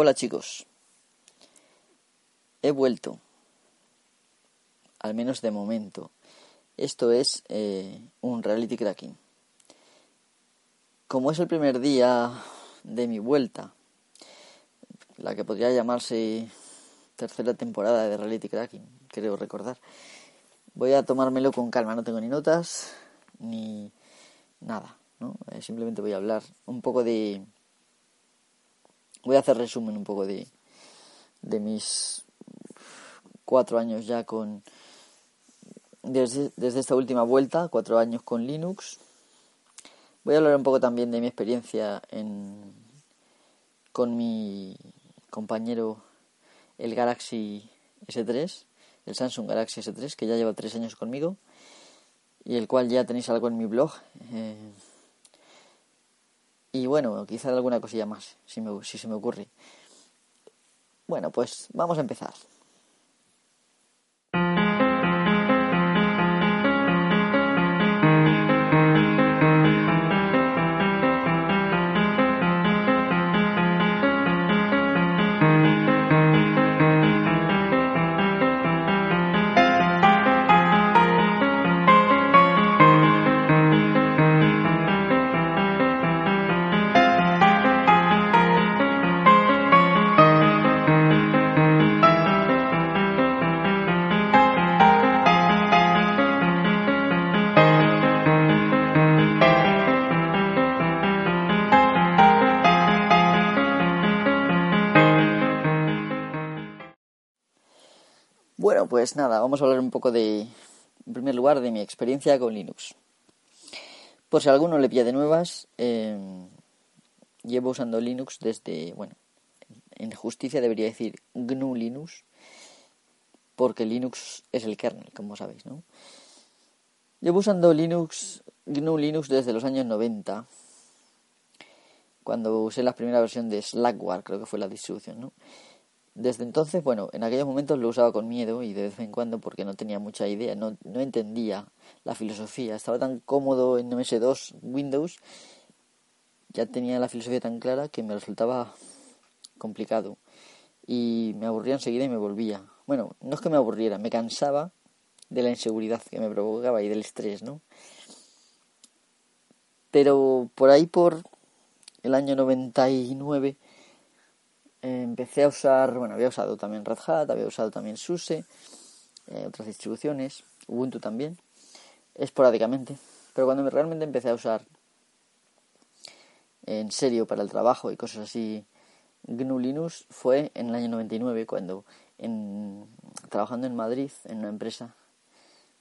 Hola chicos, he vuelto, al menos de momento. Esto es eh, un reality cracking. Como es el primer día de mi vuelta, la que podría llamarse tercera temporada de reality cracking, creo recordar, voy a tomármelo con calma, no tengo ni notas ni nada, ¿no? Eh, simplemente voy a hablar un poco de Voy a hacer resumen un poco de, de mis cuatro años ya con... Desde, desde esta última vuelta, cuatro años con Linux. Voy a hablar un poco también de mi experiencia en, con mi compañero el Galaxy S3, el Samsung Galaxy S3, que ya lleva tres años conmigo y el cual ya tenéis algo en mi blog. Eh, y bueno, quizá alguna cosilla más, si, me, si se me ocurre. Bueno, pues vamos a empezar. Pues nada, vamos a hablar un poco de, en primer lugar, de mi experiencia con Linux. Por si alguno le pilla de nuevas, em, llevo usando Linux desde, bueno, en justicia debería decir GNU Linux, porque Linux es el kernel, como sabéis, ¿no? Llevo usando Linux, GNU Linux desde los años 90, cuando usé la primera versión de Slackware, creo que fue la distribución, ¿no? Desde entonces, bueno, en aquellos momentos lo usaba con miedo y de vez en cuando porque no tenía mucha idea, no, no entendía la filosofía. Estaba tan cómodo en MS2 Windows, ya tenía la filosofía tan clara que me resultaba complicado. Y me aburría enseguida y me volvía. Bueno, no es que me aburriera, me cansaba de la inseguridad que me provocaba y del estrés, ¿no? Pero por ahí, por el año 99 empecé a usar, bueno, había usado también Red Hat, había usado también SUSE, eh, otras distribuciones, Ubuntu también, esporádicamente, pero cuando realmente empecé a usar en serio para el trabajo y cosas así GNU Linux fue en el año 99 cuando en, trabajando en Madrid en una empresa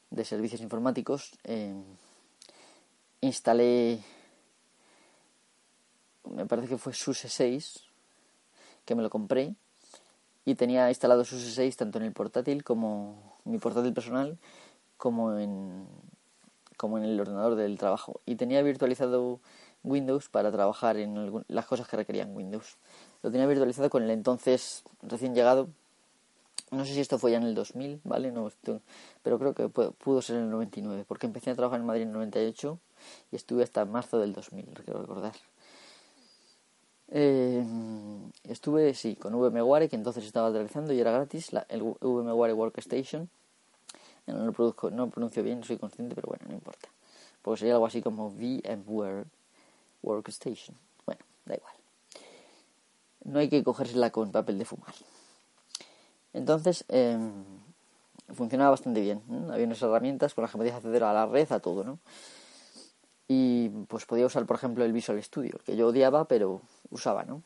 de servicios informáticos eh, instalé me parece que fue SUSE 6 que me lo compré y tenía instalado SUSE 6 tanto en el portátil como mi portátil personal como en como en el ordenador del trabajo y tenía virtualizado Windows para trabajar en las cosas que requerían Windows. Lo tenía virtualizado con el entonces recién llegado no sé si esto fue ya en el 2000, ¿vale? No, pero creo que pudo ser en el 99, porque empecé a trabajar en Madrid en el 98 y estuve hasta marzo del 2000, quiero recordar. Eh, estuve, sí, con VMware, que entonces estaba realizando y era gratis, la, el VMware Workstation. No lo, produzco, no lo pronuncio bien, soy consciente, pero bueno, no importa. Porque sería algo así como VMware Workstation. Bueno, da igual. No hay que cogérsela con papel de fumar. Entonces, eh, funcionaba bastante bien. Había unas herramientas con las que podías acceder a la red, a todo, ¿no? Y pues podía usar, por ejemplo, el Visual Studio, que yo odiaba, pero usaba, ¿no?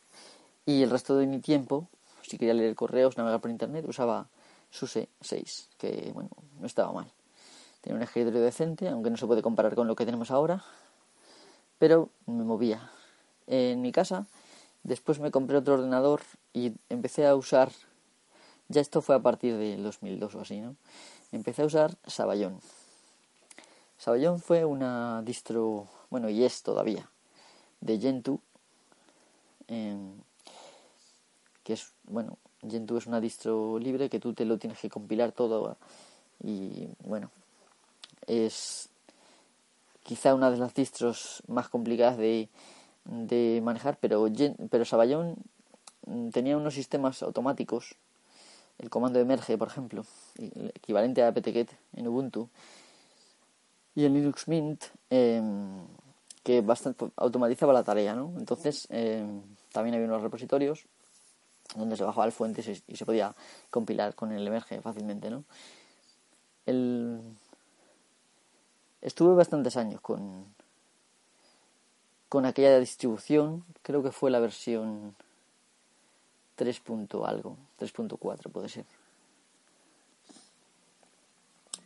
Y el resto de mi tiempo, si quería leer correos, navegar por internet, usaba SUSE 6, que bueno, no estaba mal. Tenía un escritorio decente, aunque no se puede comparar con lo que tenemos ahora, pero me movía. En mi casa, después me compré otro ordenador y empecé a usar, ya esto fue a partir del 2002 o así, ¿no? Empecé a usar Sabayón. Sabayón fue una distro, bueno, y es todavía, de Gentoo, Em, que es, bueno, Gentoo es una distro libre que tú te lo tienes que compilar todo y bueno, es quizá una de las distros más complicadas de, de manejar, pero, pero mm, tenía unos sistemas automáticos, el comando emerge, por ejemplo, equivalente a apt-get en Ubuntu, y en Linux Mint, em, que bastante automatizaba la tarea, ¿no? Entonces, em, también había unos repositorios donde se bajaba el fuente y se podía compilar con el emerge fácilmente, ¿no? El... Estuve bastantes años con, con aquella distribución, creo que fue la versión 3. algo, 3.4 puede ser.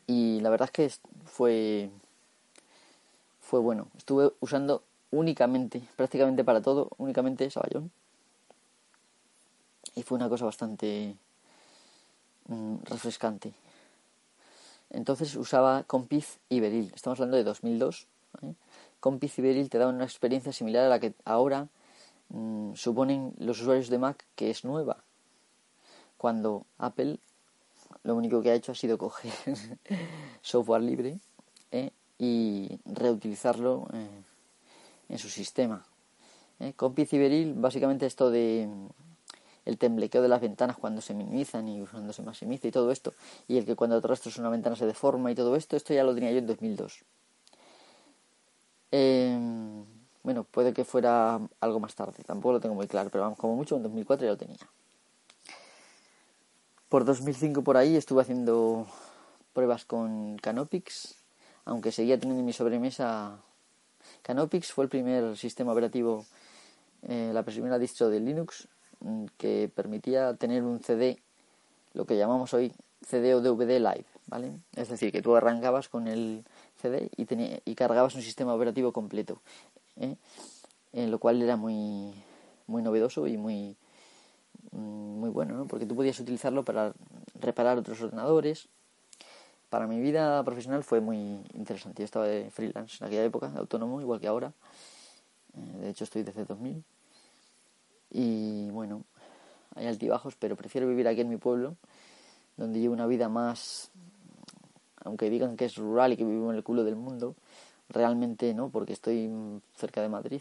Y la verdad es que fue fue bueno. Estuve usando únicamente, prácticamente para todo, únicamente Saballón. Y fue una cosa bastante mm, refrescante. Entonces usaba Compiz y Beril. Estamos hablando de 2002. ¿eh? Compiz y Beril te daban una experiencia similar a la que ahora mm, suponen los usuarios de Mac que es nueva. Cuando Apple lo único que ha hecho ha sido coger software libre ¿eh? y reutilizarlo eh, en su sistema. ¿eh? Compiz y Beril básicamente esto de el temblequeo de las ventanas cuando se minimizan y cuando se maximiza y todo esto, y el que cuando arrastras una ventana se deforma y todo esto, esto ya lo tenía yo en 2002. Em, bueno, puede que fuera algo más tarde, tampoco lo tengo muy claro, pero vamos, como mucho en 2004 ya lo tenía. Por 2005 por ahí estuve haciendo pruebas con Canopix, aunque seguía teniendo mi sobremesa. Canopix fue el primer sistema operativo, eh, la primera distro de Linux Mm, que permitía tener un CD, lo que llamamos hoy CD o DVD Live, ¿vale? Es decir, que tú arrancabas con el CD y, y cargabas un sistema operativo completo, ¿eh? en lo cual era muy, muy novedoso y muy, muy bueno, ¿no? porque tú podías utilizarlo para reparar otros ordenadores. Para mi vida profesional fue muy interesante. Yo estaba de freelance en aquella época, autónomo, igual que ahora. Eh, de hecho, estoy desde 2000 y bueno, hay altibajos, pero prefiero vivir aquí en mi pueblo, donde llevo una vida más, aunque digan que es rural y que vivo en el culo del mundo, realmente no, porque estoy cerca de Madrid,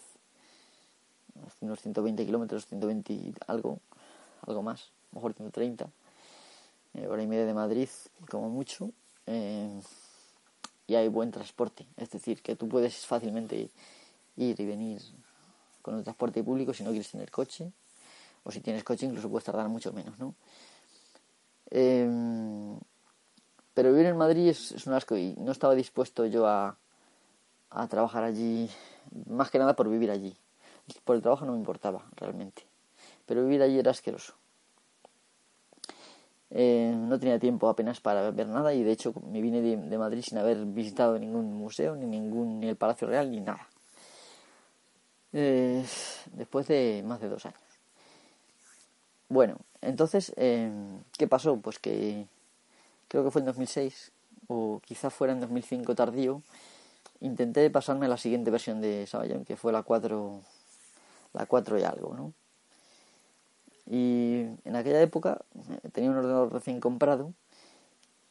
unos 120 kilómetros, 120 y algo, algo más, mejor 130, eh, hora y media de Madrid, como mucho, eh, y hay buen transporte, es decir, que tú puedes fácilmente ir y venir con el transporte público si no quieres tener coche. O si tienes coche incluso puedes tardar mucho menos, ¿no? Em, pero vivir en Madrid es, un asco y no estaba dispuesto yo a, a trabajar allí, más que nada por vivir allí. Por el trabajo no me importaba realmente, pero vivir allí era asqueroso. Eh, no tenía tiempo apenas para ver nada y de hecho me vine de, Madrid sin haber visitado ningún museo, ni ningún ni el Palacio Real, ni nada eh, después de más de dos años. Bueno, entonces, eh, ¿qué pasó? Pues que creo que fue en 2006 o quizás fuera en 2005 tardío, intenté pasarme a la siguiente versión de Saballón, que fue la 4, la 4 y algo, ¿no? Y en aquella época eh, tenía un ordenador recién comprado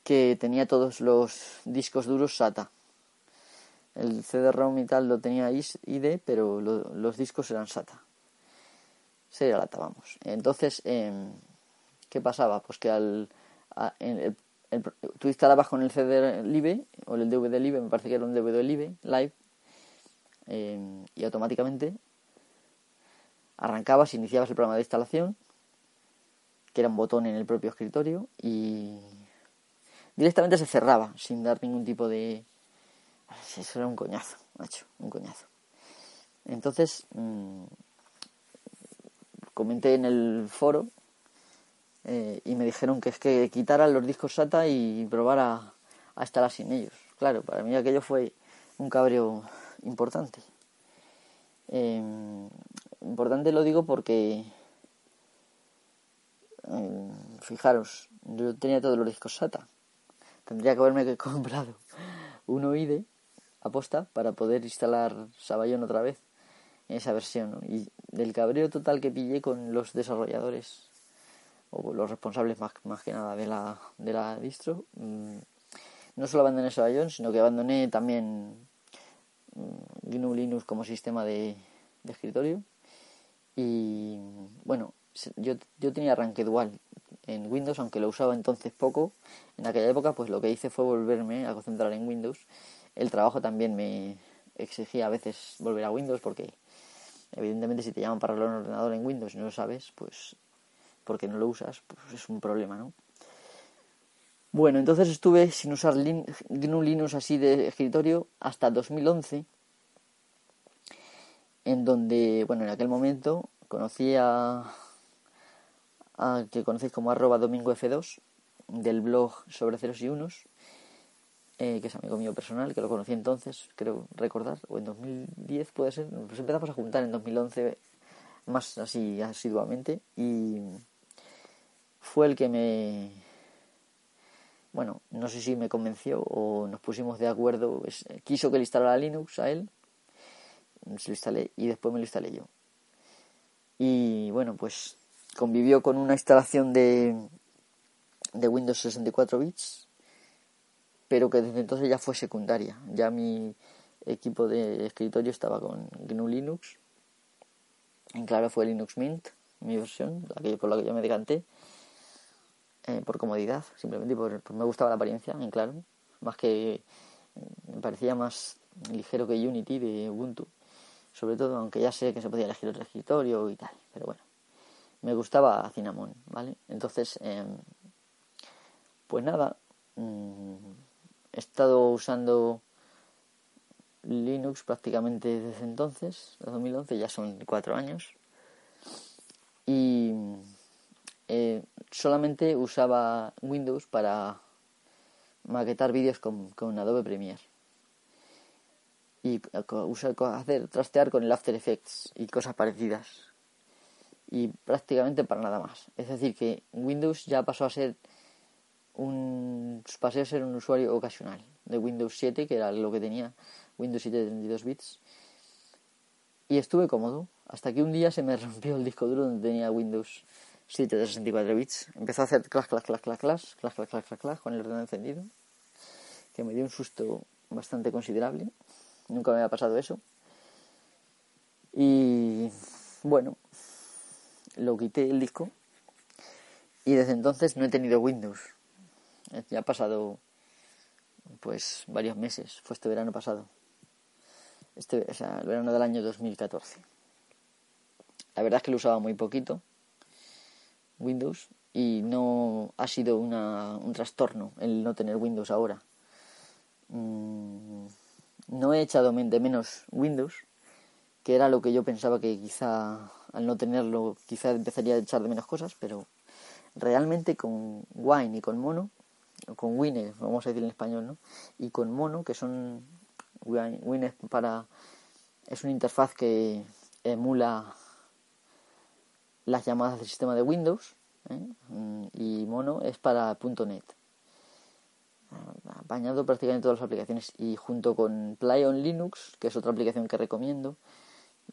que tenía todos los discos duros SATA el CD-ROM y tal lo tenía ID, pero los discos eran SATA. Sería lata, vamos. Entonces, em, ¿qué pasaba? Pues que al, tú instalabas con el CD Live o el DVD Live, me parece que era un DVD Live, Live, em, y automáticamente arrancabas, iniciabas el programa de instalación, que era un botón en el propio escritorio, y directamente se cerraba sin dar ningún tipo de, eso era un coñazo, macho, un coñazo. Entonces, mmm, comenté en el foro eh, y me dijeron que es que quitara los discos SATA y probara a estar sin ellos. Claro, para mí aquello fue un cabreo importante. Eh, importante lo digo porque, eh, fijaros, yo tenía todos los discos SATA. Tendría que haberme comprado uno IDE aposta para poder instalar Saballón otra vez en esa versión. Y del cabreo total que pillé con los desarrolladores o los responsables más, más que nada de la, de la distro, mm, no solo abandoné Saballón, sino que abandoné también mm, GNU Linux como sistema de escritorio. Y bueno, yo, yo tenía arranque dual en Windows, aunque lo usaba entonces poco. En aquella época, pues lo que hice fue volverme a concentrar en Windows. El trabajo también me exigía a veces volver a Windows porque, evidentemente, si te llaman para hablar un ordenador en Windows y no lo sabes, pues porque no lo usas, pues es un problema, ¿no? Bueno, entonces estuve sin usar GNU Linux así de escritorio hasta 2011, en donde, bueno, en aquel momento conocí a, que conocéis como arroba domingo F2 del blog sobre ceros y unos, eh, que es amigo mío personal, que lo conocí entonces, creo recordar, o en 2010 puede ser, pues empezamos a juntar en 2011 más así asiduamente y fue el que me bueno, no sé si me convenció o nos pusimos de acuerdo, quiso que le instalara Linux a él, se lo instalé y después me lo instalé yo. Y bueno, pues convivió con una instalación de, de Windows 64 bits, pero que desde entonces ya fue secundaria. Ya mi equipo de escritorio estaba con GNU Linux. En claro fue Linux Mint, mi versión, la por la que yo me decanté. Eh, por comodidad, simplemente por, me gustaba la apariencia, en claro, más que me parecía más ligero que Unity de Ubuntu, sobre todo, aunque ya sé que se podía elegir otro escritorio y tal, pero bueno, me gustaba Cinnamon, ¿vale? Entonces, em, pues nada, mm, he estado usando Linux prácticamente desde entonces, desde 2011, ya son cuatro años, y eh, solamente usaba Windows para maquetar vídeos con, con Adobe Premiere. Y hacer trastear con el After Effects y cosas parecidas y prácticamente para nada más es decir que Windows ya pasó a ser un pasé a ser un usuario ocasional de Windows 7 que era lo que tenía Windows 7 de 32 bits y estuve cómodo hasta que un día se me rompió el disco duro donde tenía Windows 7 de 64 bits. Empezó a hacer clac, clac, clac, clac, clac, clac, clac, clac, clac, clac, con el ordenador encendido, que me dio un susto bastante considerable. Nunca me había pasado eso. Y bueno, lo quité el disco y desde entonces no he tenido Windows. Ya ha pasado pues varios meses, fue este verano pasado. Este, o sea, el verano del año 2014. La verdad es que lo usaba muy poquito Windows y no ha sido una, un trastorno el no tener Windows ahora. Mm, no he echado de menos Windows, que era lo que yo pensaba que quizá al no tenerlo quizá empezaría a echar de menos cosas, pero realmente con Wine y con Mono, o con Wine, vamos a decir en español, ¿no? Y con Mono, que son Wine, es para es una interfaz que emula las llamadas del sistema de Windows ¿eh? mm, y Mono es para .NET. Apañado prácticamente todas las aplicaciones y junto con Play on Linux, que es otra aplicación que recomiendo,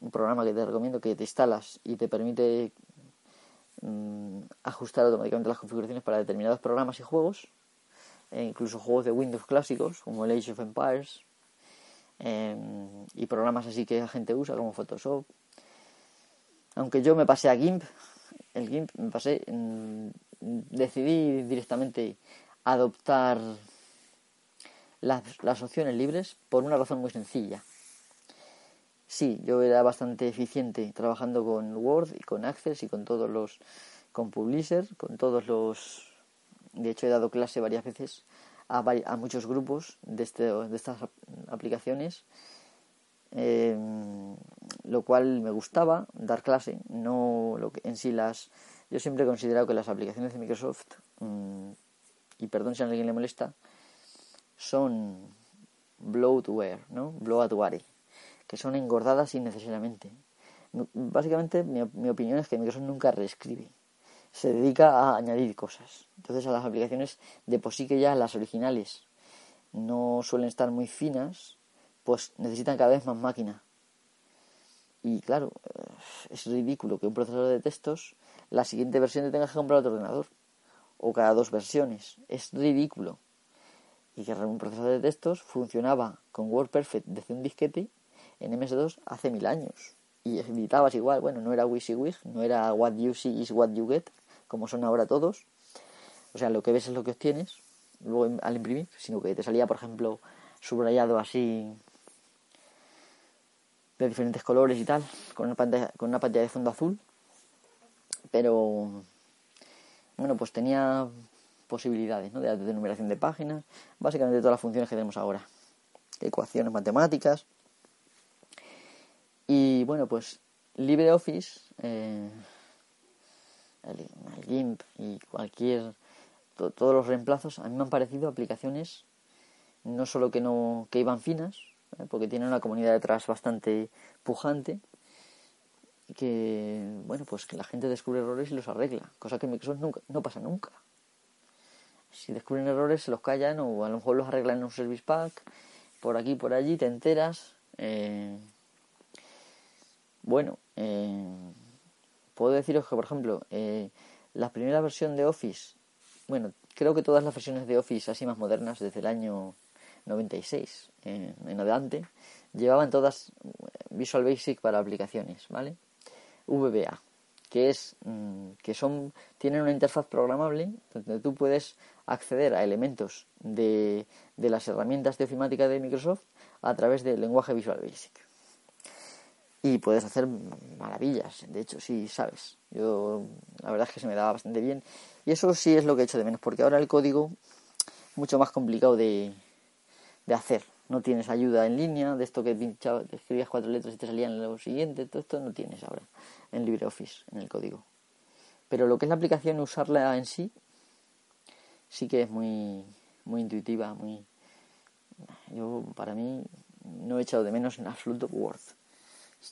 un programa que te recomiendo que te instalas y te permite mm, ajustar automáticamente las configuraciones para determinados programas y juegos, e incluso juegos de Windows clásicos como el Age of Empires em, y programas así que la gente usa como Photoshop aunque yo me pasé a GIMP, el GIMP me pasé, decidí directamente adoptar las, las opciones libres por una razón muy sencilla. Sí, yo era bastante eficiente trabajando con Word y con Access y con todos los, con Publisher, con todos los, de hecho he dado clase varias veces a, a muchos grupos de, este, de estas aplicaciones eh, lo cual me gustaba dar clase, no lo que en sí las... Yo siempre he considerado que las aplicaciones de Microsoft, mm, y perdón si a alguien le molesta, son bloatware, ¿no? Bloatware, que son engordadas innecesariamente. Básicamente mi, opinión es que Microsoft nunca reescribe, se dedica a añadir cosas. Entonces a las aplicaciones de por sí que ya las originales no suelen estar muy finas, pues necesitan cada vez más máquina. Y claro, eh, es ridículo que un procesador de textos, la siguiente versión te tengas que comprar otro ordenador. O cada dos versiones. Es ridículo. Y que un procesador de textos funcionaba con WordPerfect desde un disquete en MS2 hace mil años. y editabas igual, bueno, no era WYSIWYG, no era what you see is what you get, como son ahora todos. O sea, lo que ves es lo que obtienes luego al imprimir, sino que te salía, por ejemplo, subrayado así de diferentes colores y tal, con una pantalla, con una pantalla de fondo azul. Pero bueno, pues tenía posibilidades ¿no? de, de numeración de páginas, básicamente todas las funciones que tenemos ahora, ecuaciones matemáticas. Y bueno, pues LibreOffice, eh, el, GIMP y cualquier, todos los reemplazos, a mí me han parecido aplicaciones no solo que no que iban finas, ¿eh? porque tienen una comunidad detrás bastante pujante, que bueno pues que la gente descubre errores y los arregla, cosa que en Microsoft nunca, no pasa nunca si descubren errores se los callan o a lo mejor los arreglan en un service pack, por aquí, por allí, te enteras. Eh, bueno, eh, puedo deciros que, por ejemplo, eh, la primera versión de Office, bueno, creo que todas las versiones de Office así más modernas desde el año 96 en adelante, llevaban todas Visual Basic para aplicaciones, ¿vale? VBA que es mm, que son tienen una interfaz programable donde tú puedes acceder a elementos de, de las herramientas de ofimática de Microsoft a través del lenguaje Visual Basic y puedes hacer maravillas de hecho sí sabes yo la verdad es que se me daba bastante bien y eso sí es lo que he hecho de menos porque ahora el código es mucho más complicado de, de hacer no tienes ayuda en línea de esto que pinchaba, escribías cuatro letras y te salían lo siguiente todo esto no tienes ahora en LibreOffice, en el código. Pero lo que es la aplicación, usarla en sí, sí que es muy, muy intuitiva, muy... Yo, para mí, no he echado de menos en absoluto Word.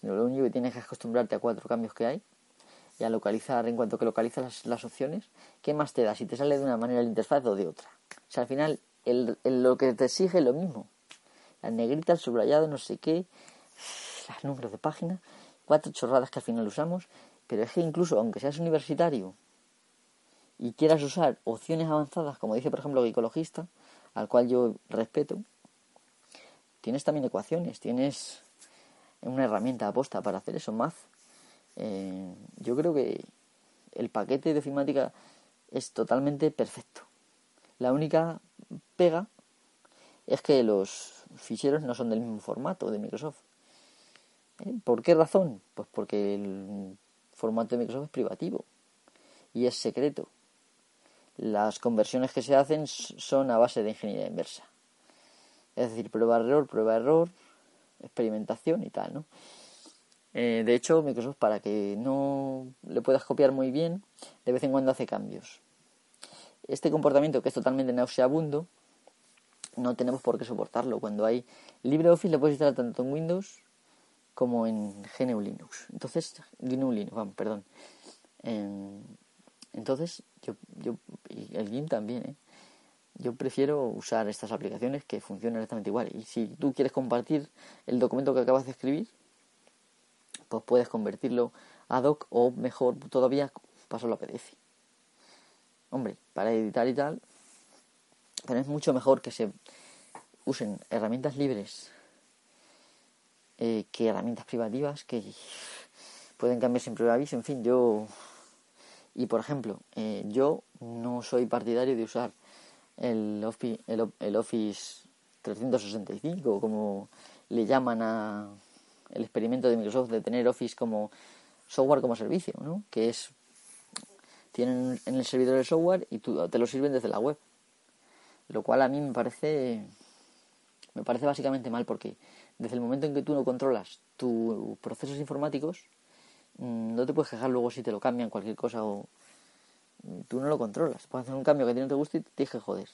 Lo único que tienes que acostumbrarte a cuatro cambios que hay y a localizar, en cuanto que localizas las, las opciones, ¿qué más te da? Si te sale de una manera la interfaz o de otra. O sea, al final, el, lo que te exige es lo mismo. La negrita, el subrayado, no sé qué, los números de página, cuatro chorradas que al final usamos, pero es que incluso aunque seas universitario y quieras usar opciones avanzadas, como dice por ejemplo el ecologista, al cual yo respeto, tienes también ecuaciones, tienes una herramienta aposta para hacer eso, Math. Eh, yo creo que el paquete de ofimática es totalmente perfecto. La única pega es que los ficheros no son del mismo formato de Microsoft. ¿Eh? ¿Por qué razón? Pues porque el formato de Microsoft es privativo y es secreto. Las conversiones que se hacen son a base de ingeniería inversa. Es decir, prueba-error, prueba-error, experimentación y tal, ¿no? Eh, de hecho, Microsoft, para que no le puedas copiar muy bien, de vez en cuando hace cambios. Este comportamiento, que es totalmente nauseabundo, no tenemos por qué soportarlo. Cuando hay LibreOffice, le puedes instalar tanto en Windows como en GNU Linux. Entonces, GNU Linux, vamos, perdón. entonces, yo, yo, y el GIMP también, ¿eh? Yo prefiero usar estas aplicaciones que funcionan exactamente igual. Y si tú quieres compartir el documento que acabas de escribir, pues puedes convertirlo a doc o mejor todavía pasarlo a PDF. Hombre, para editar y tal, pero es mucho mejor que se usen herramientas libres eh, que herramientas privativas que pueden cambiar sin previo aviso. En fin, yo. Y por ejemplo, eh, yo no soy partidario de usar el, Office, el, Office 365, como le llaman a el experimento de Microsoft de tener Office como software como servicio, ¿no? Que es tienen en el servidor el software y tú, te lo sirven desde la web. Lo cual a mí me parece me parece básicamente mal porque desde el momento en que tú no controlas tus procesos informáticos, mm, no te puedes quejar luego si te lo cambian cualquier cosa o tú no lo controlas. Puedes hacer un cambio que a ti no te guste y te que joder.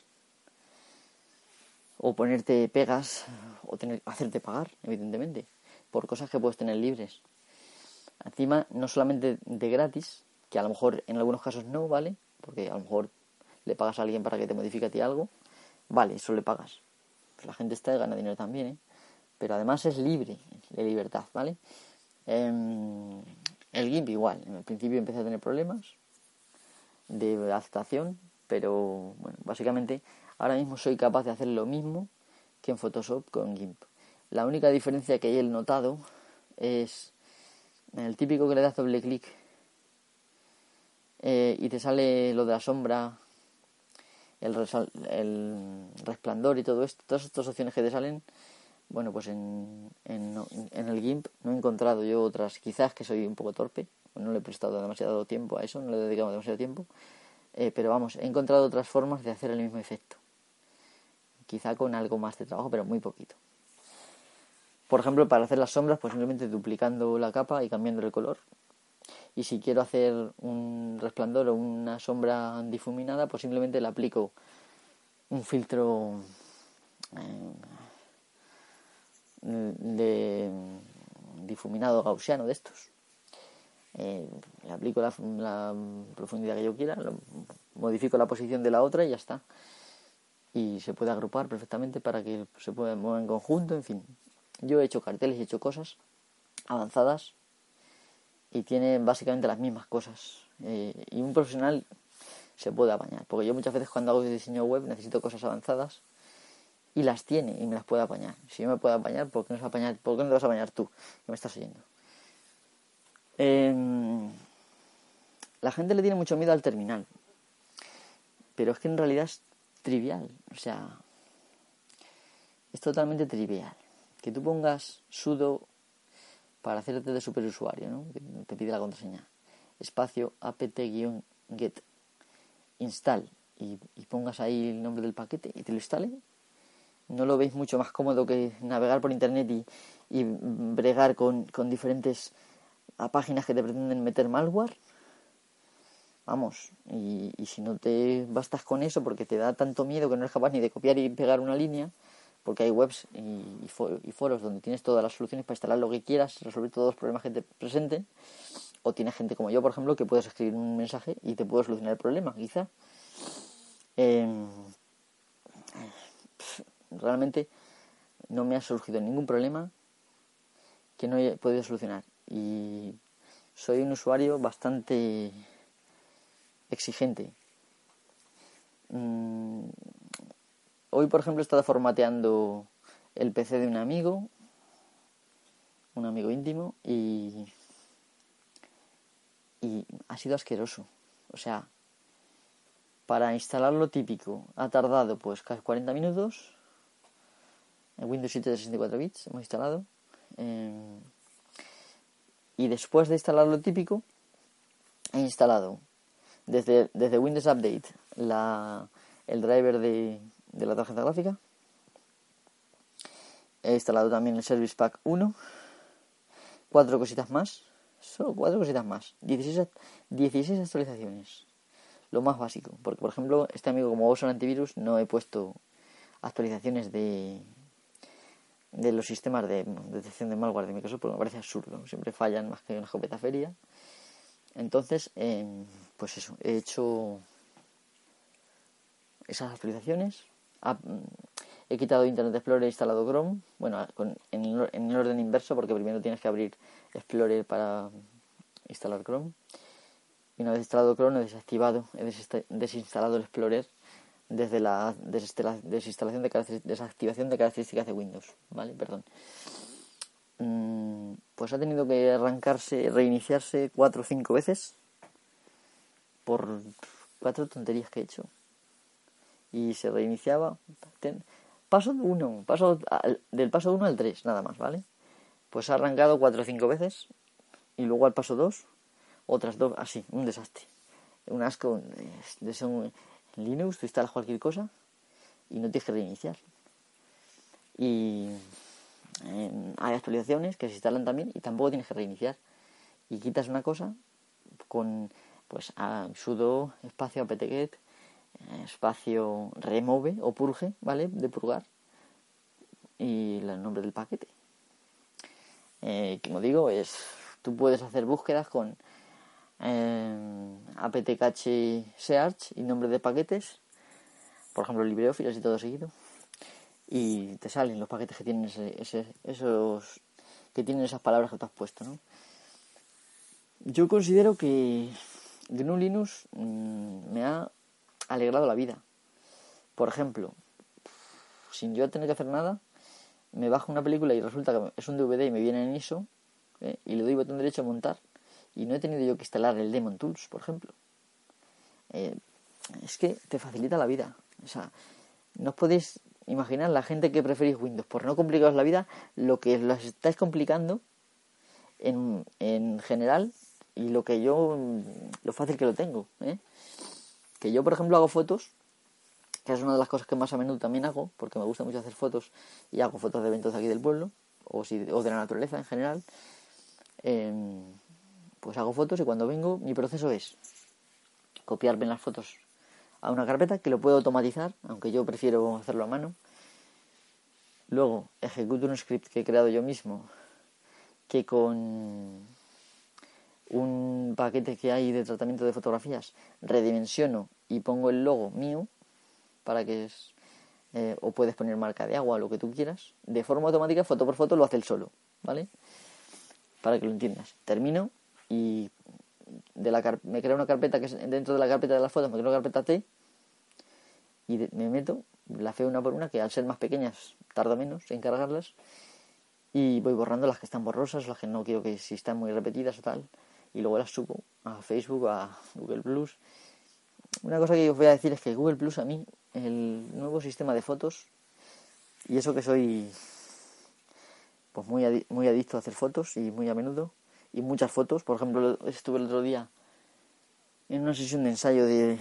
O ponerte pegas o tener, hacerte pagar, evidentemente, por cosas que puedes tener libres. Encima, no solamente de gratis, que a lo mejor en algunos casos no, ¿vale? Porque a lo mejor le pagas a alguien para que te modifique a ti algo, vale, eso le pagas. Pues la gente está y gana dinero también, ¿eh? pero además es libre, de libertad, ¿vale? Em, el GIMP igual, en el principio empecé a tener problemas de adaptación, pero bueno, básicamente ahora mismo soy capaz de hacer lo mismo que en Photoshop con GIMP. La única diferencia que he notado es el típico que le das doble clic eh, y te sale lo de la sombra, el, el resplandor y todo esto, todas estas opciones que te salen, bueno, pues en, en, en, el GIMP no he encontrado yo otras, quizás que soy un poco torpe, no le he prestado demasiado tiempo a eso, no le he dedicado demasiado tiempo, eh, pero vamos, he encontrado otras formas de hacer el mismo efecto. Quizá con algo más de trabajo, pero muy poquito. Por ejemplo, para hacer las sombras, pues simplemente duplicando la capa y cambiando el color. Y si quiero hacer un resplandor o una sombra difuminada, pues simplemente le aplico un filtro eh, de difuminado gaussiano de estos. Eh, le aplico la, profundidad que yo quiera, modifico la posición de la otra y ya está. Y se puede agrupar perfectamente para que se pueda mover en conjunto, en fin. Yo he hecho carteles he hecho cosas avanzadas y tiene básicamente las mismas cosas. Eh, y un profesional se puede apañar, porque yo muchas veces cuando hago diseño web necesito cosas avanzadas y las tiene y me las puede apañar. Si yo me puedo apañar, ¿por qué no, apañar, ¿por qué no te vas a apañar tú que me estás oyendo? Em, la gente le tiene mucho miedo al terminal, pero es que en realidad es trivial, o sea, es totalmente trivial. Que tú pongas sudo para hacerte de superusuario, ¿no? Te pide la contraseña. Espacio apt-get install y, y pongas ahí el nombre del paquete y te lo instale ¿No lo veis mucho más cómodo que navegar por internet y, bregar con diferentes páginas que te pretenden meter malware? Vamos, y, si no te bastas con eso porque te da tanto miedo que no eres capaz ni de copiar y pegar una línea, porque hay webs y, y foros donde tienes todas las soluciones para instalar lo que quieras, resolver todos los problemas que te presenten, o tienes gente como yo, por ejemplo, que puedes escribir un mensaje y te puedo solucionar el problema, quizá. Eh, realmente no me ha surgido ningún problema que no haya podido solucionar. Y soy un usuario bastante exigente. Mm, hoy, por ejemplo, he estado formateando el PC de un amigo, un amigo íntimo, y, y ha sido asqueroso. O sea, para instalar lo típico ha tardado pues casi 40 minutos Windows 7 de 64 bits hemos instalado. Eh, y después de instalar lo típico, he instalado desde, desde Windows Update la, el driver de, de la tarjeta gráfica. He instalado también el Service Pack 1. Cuatro cositas más. Solo cuatro cositas más. 16, 16 actualizaciones. Lo más básico. Porque, por ejemplo, este amigo, como el antivirus, no he puesto actualizaciones de, de los sistemas de detección de malware de Microsoft porque me parece absurdo. Siempre fallan más que una escopeta feria. Entonces, em, pues eso, he hecho esas actualizaciones. Ah, he quitado Internet Explorer e instalado Chrome. Bueno, en, el, orden inverso porque primero tienes que abrir Explorer para instalar Chrome. Y una vez instalado Chrome he desactivado, he desinstalado el Explorer desde la desinstalación de desactivación de características de Windows, ¿vale? Perdón. Mm, pues ha tenido que arrancarse, reiniciarse cuatro o cinco veces por cuatro tonterías que he hecho. Y se reiniciaba. Paso uno, paso del paso uno al tres, nada más, ¿vale? Pues ha arrancado cuatro o cinco veces y luego al paso dos, otras dos, así, un desastre. Un asco, de, de, en Linux tú instalas cualquier cosa y no tienes que reiniciar. Y hay actualizaciones que se instalan también y tampoco tienes que reiniciar. Y quitas una cosa con pues sudo espacio apt-get espacio remove o purge, ¿vale? De purgar y el nombre del paquete. Eh, como digo, es tú puedes hacer búsquedas con eh, apt-cache search y nombre de paquetes, por ejemplo LibreOffice y todo seguido, y te salen los paquetes que tienen ese, esos que tienen esas palabras que tú has puesto, ¿no? Yo considero que GNU Linux mm, me ha alegrado la vida. Por ejemplo, sin yo tener que hacer nada, me bajo una película y resulta que es un DVD y me viene en ISO, ¿eh? y le doy botón derecho a montar y no he tenido yo que instalar el Demon Tools, por ejemplo. Eh, es que te facilita la vida. O sea, no os podéis imaginar la gente que preferís Windows por no complicaros la vida, lo que os estáis complicando en, en general y lo que yo, lo fácil que lo tengo. ¿eh? Que yo, por ejemplo, hago fotos, que es una de las cosas que más a menudo también hago, porque me gusta mucho hacer fotos y hago fotos de eventos de aquí del pueblo, o, si, o de la naturaleza en general. Em, pues hago fotos y cuando vengo, mi proceso es copiarme las fotos a una carpeta que lo puedo automatizar, aunque yo prefiero hacerlo a mano. Luego ejecuto un script que he creado yo mismo, que con un paquete que hay de tratamiento de fotografías redimensiono y pongo el logo mío para que es eh, o puedes poner marca de agua lo que tú quieras de forma automática foto por foto lo hace el solo vale para que lo entiendas termino y de la me creo una carpeta que es dentro de la carpeta de las fotos me creo una carpeta T y me meto la feo una por una que al ser más pequeñas tarda menos en cargarlas y voy borrando las que están borrosas las que no quiero que si están muy repetidas o tal y luego las subo a Facebook, a Google Plus. Una cosa que os voy a decir es que Google Plus a mí, el nuevo sistema de fotos, y eso que soy pues muy, muy adicto a hacer fotos y muy a menudo, y muchas fotos, por ejemplo, estuve el otro día en una sesión de ensayo de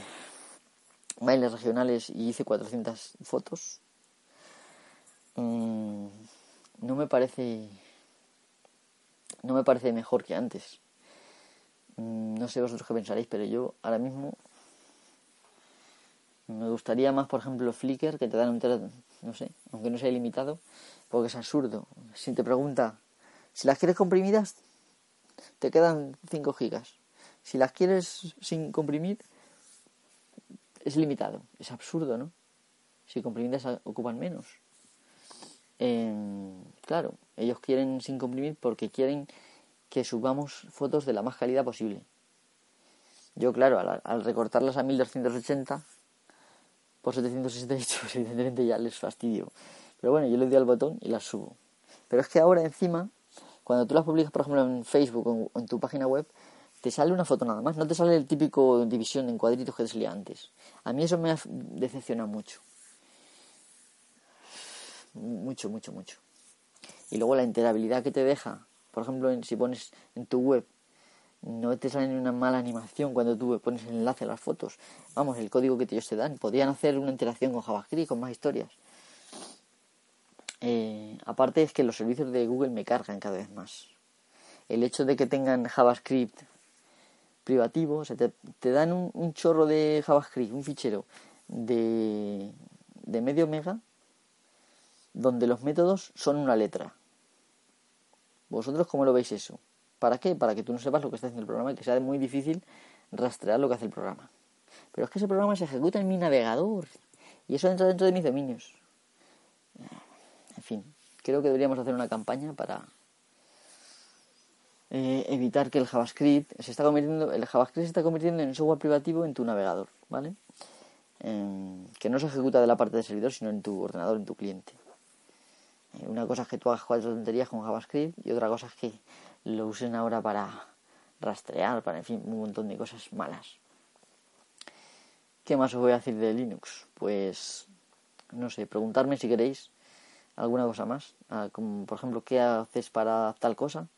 bailes regionales y hice 400 fotos. Mm, no me parece no me parece mejor que antes Mm, no sé vosotros qué pensaréis, pero yo ahora mismo me gustaría más, por ejemplo, Flickr, que te dan un no sé, aunque no sea ilimitado, porque es absurdo. Si te pregunta, si las quieres comprimidas, te quedan 5 gigas. Si las quieres sin comprimir, es limitado. Es absurdo, ¿no? Si comprimidas ocupan menos. claro, ellos quieren sin comprimir porque quieren que subamos fotos de la más calidad posible. Yo, claro, al, recortarlas a 1280 por 768, pues evidentemente ya les fastidio. Pero bueno, yo le doy al botón y las subo. Pero es que ahora encima, cuando tú las publicas, por ejemplo, en Facebook o en tu página web, te sale una foto nada más, no te sale el típico división en cuadritos que te salía antes. A mí eso me decepciona mucho. Mucho, mucho, mucho. Y luego la enterabilidad que te deja por ejemplo, si pones en tu web, no te sale una mala animación cuando tú pones el enlace a las fotos. Vamos, el código que ellos te dan. Podrían hacer una interacción con JavaScript, con más historias. Eh, aparte es que los servicios de Google me cargan cada vez más. El hecho de que tengan JavaScript privativo, o sea, te, dan un, chorro de JavaScript, un fichero de, de medio mega, donde los métodos son una letra. ¿Vosotros cómo lo veis eso? ¿Para qué? Para que tú no sepas lo que está haciendo el programa y que sea muy difícil rastrear lo que hace el programa. Pero es que ese programa se ejecuta en mi navegador y eso entra dentro de mis dominios. Creo que deberíamos hacer una campaña para eh, evitar que el JavaScript se está convirtiendo, el JavaScript se está convirtiendo en software privativo en tu navegador, ¿vale? que no se ejecuta de la parte del servidor, sino en tu ordenador, en tu cliente. Eh, una cosa es que tú hagas cuatro tonterías con JavaScript y otra cosa es que lo usen ahora para rastrear, para, en fin, un montón de cosas malas. ¿Qué más os voy a decir de Linux? Pues, no sé, preguntarme si queréis alguna cosa más, ah, como por ejemplo, ¿qué haces para tal cosa?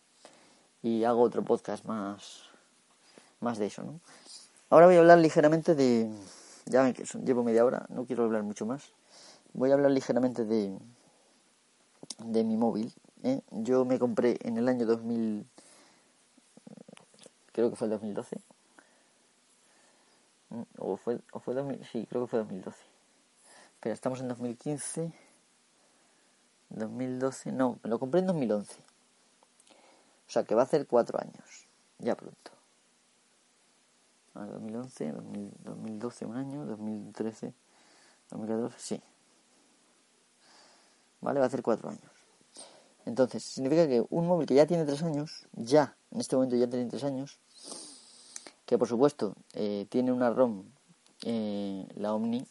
Y hago otro podcast más, más de eso, ¿no? Ahora voy a hablar ligeramente de... Ya llevo media hora, no quiero hablar mucho más. Voy a hablar ligeramente de, de mi móvil. ¿eh? Yo me compré en el año 2000, creo que fue el 2012. Mm, o fue, o fue 2000, sí, creo que fue 2012. Pero estamos en 2015. 2012, no, lo compré en 2011. O sea que va a hacer cuatro años, ya pronto. 2011, 2012 un año, 2013, 2014, sí, ¿vale? Va a hacer cuatro años. Entonces, significa que un móvil que ya tiene tres años, ya, en este momento ya tiene tres años, que por supuesto eh, tiene una ROM, eh, la Omni,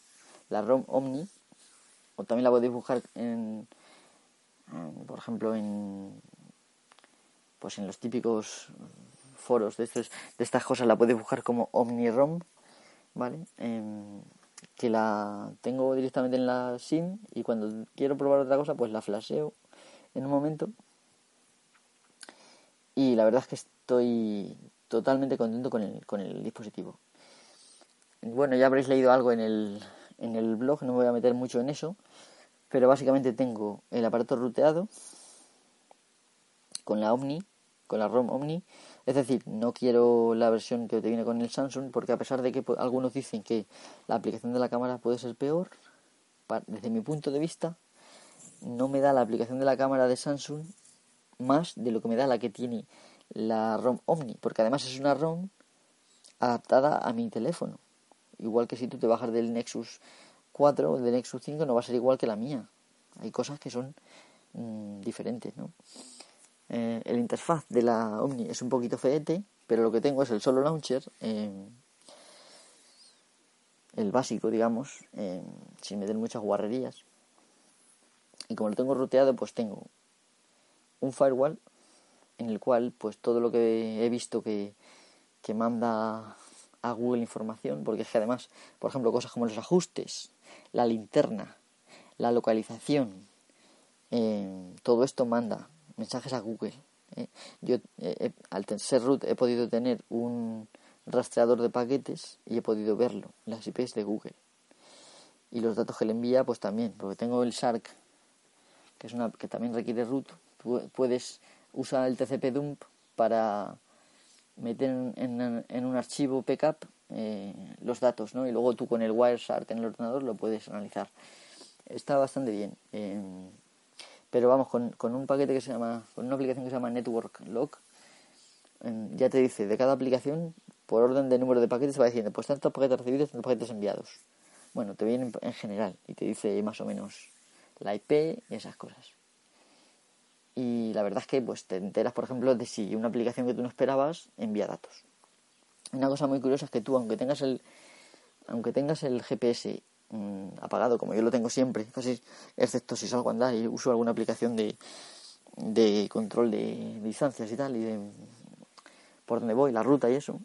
la ROM Omni, o también la podéis buscar en, por ejemplo, en, pues en los típicos foros de, estos, de estas cosas la puedes buscar como OmniROM, ¿vale? Em, que la tengo directamente en la SIM y cuando quiero probar otra cosa pues la flasheo en un momento y la verdad es que estoy totalmente contento con el, con el dispositivo. Bueno, ya habréis leído algo en el, en el blog, no me voy a meter mucho en eso, pero básicamente tengo el aparato ruteado con la Omni, con la ROM Omni, es decir, no quiero la versión que te viene con el Samsung porque a pesar de que algunos dicen que la aplicación de la cámara puede ser peor, desde mi punto de vista, no me da la aplicación de la cámara de Samsung más de lo que me da la que tiene la ROM Omni, porque además es una ROM adaptada a mi teléfono. Igual que si tú te bajas del Nexus 4 o del Nexus 5 no va a ser igual que la mía. Hay cosas que son mm, diferentes, ¿no? Eh, el interfaz de la Omni es un poquito feete, pero lo que tengo es el solo launcher, eh, el básico, digamos, eh, sin meter muchas guarrerías. Y como lo tengo ruteado, pues tengo un firewall en el cual, pues todo lo que he visto que, que manda a Google información, porque es que además, por ejemplo, cosas como los ajustes, la linterna, la localización, todo esto manda mensajes a Google. ¿eh? Yo eh, al ser root he podido tener un rastreador de paquetes y he podido verlo, las IPs de Google. Y los datos que le envía, pues también, porque tengo el Shark, que es una que también requiere root. Puedes usar el TCP dump para meter en, un archivo backup eh, los datos, ¿no? Y luego tú con el Wireshark en el ordenador lo puedes analizar. Está bastante bien. Pero vamos, con, con un paquete que se llama, con una aplicación que se llama Network Log, ya te dice de cada aplicación, por orden de número de paquetes, va diciendo, pues tantos paquetes recibidos, tantos paquetes enviados. Bueno, te viene en general y te dice más o menos la IP y esas cosas. Y la verdad es que pues te enteras, por ejemplo, de si una aplicación que tú no esperabas envía datos. Una cosa muy curiosa es que tú, aunque tengas el, aunque tengas el GPS Mm, apagado, como yo lo tengo siempre, casi excepto si salgo a andar y uso alguna aplicación de, de control de distancias y tal, y de por dónde voy, la ruta y eso,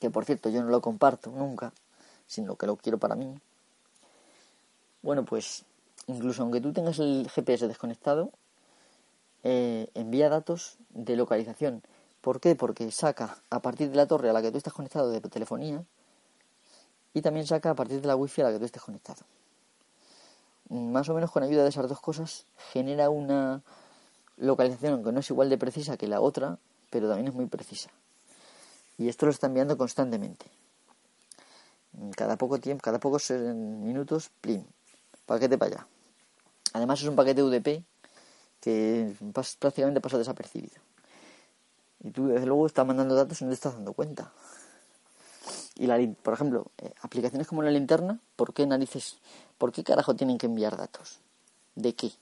que por cierto yo no lo comparto nunca, sino que lo quiero para mí. Bueno, pues incluso aunque tú tengas el GPS desconectado, eh, envía datos de localización. ¿Por qué? Porque saca a partir de la torre a la que tú estás conectado de telefonía, y también saca a partir de la wifi a la que tú estés conectado. Más o menos con ayuda de esas dos cosas genera una localización que no es igual de precisa que la otra, pero también es muy precisa. Y esto lo está enviando constantemente. Cada poco tiempo, cada pocos minutos, plin, paquete para allá. Además es un paquete UDP que prácticamente pasa desapercibido. Y tú desde luego estás mandando datos y no te estás dando cuenta. Y la, por ejemplo, eh, aplicaciones como la linterna, ¿por qué narices, por qué carajo tienen que enviar datos? ¿De qué?